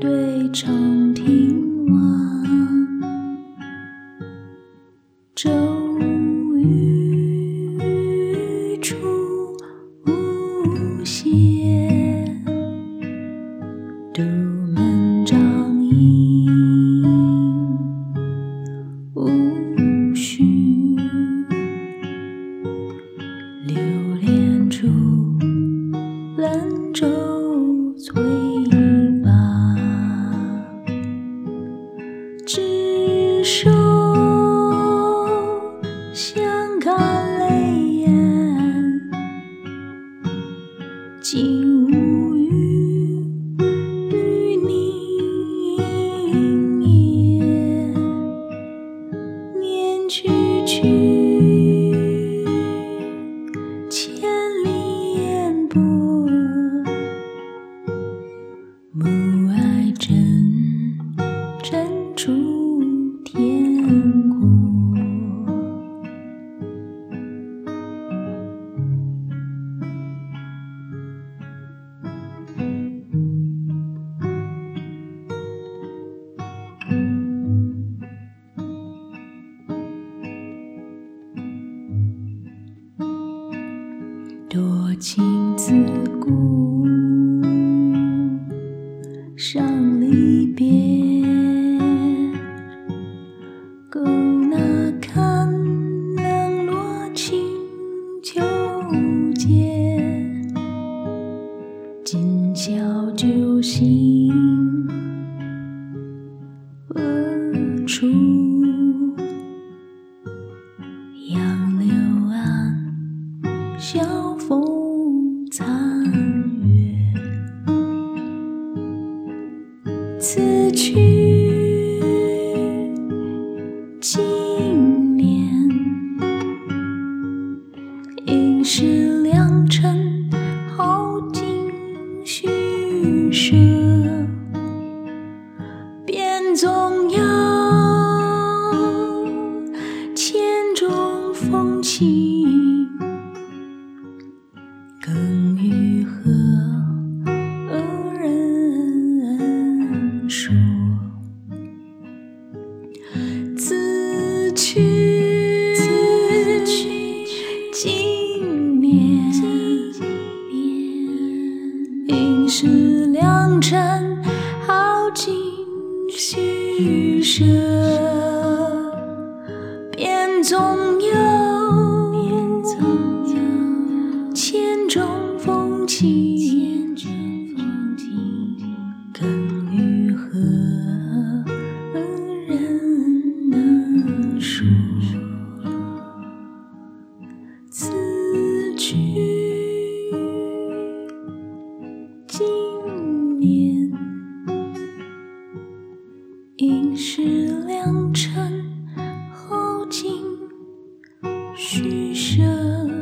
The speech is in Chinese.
对长亭晚，骤雨出无歇，独门帐饮无绪，留恋处兰舟。执手相看泪眼，竟无语与你言。念去去，多情自古，伤离别。勾那堪冷落清秋节，今宵酒醒晓风残月。此去经年，应是良辰好景虚设。便总有更与何人说？此去经年，应是良辰好景虚设。便总年，应是良辰好景虚设。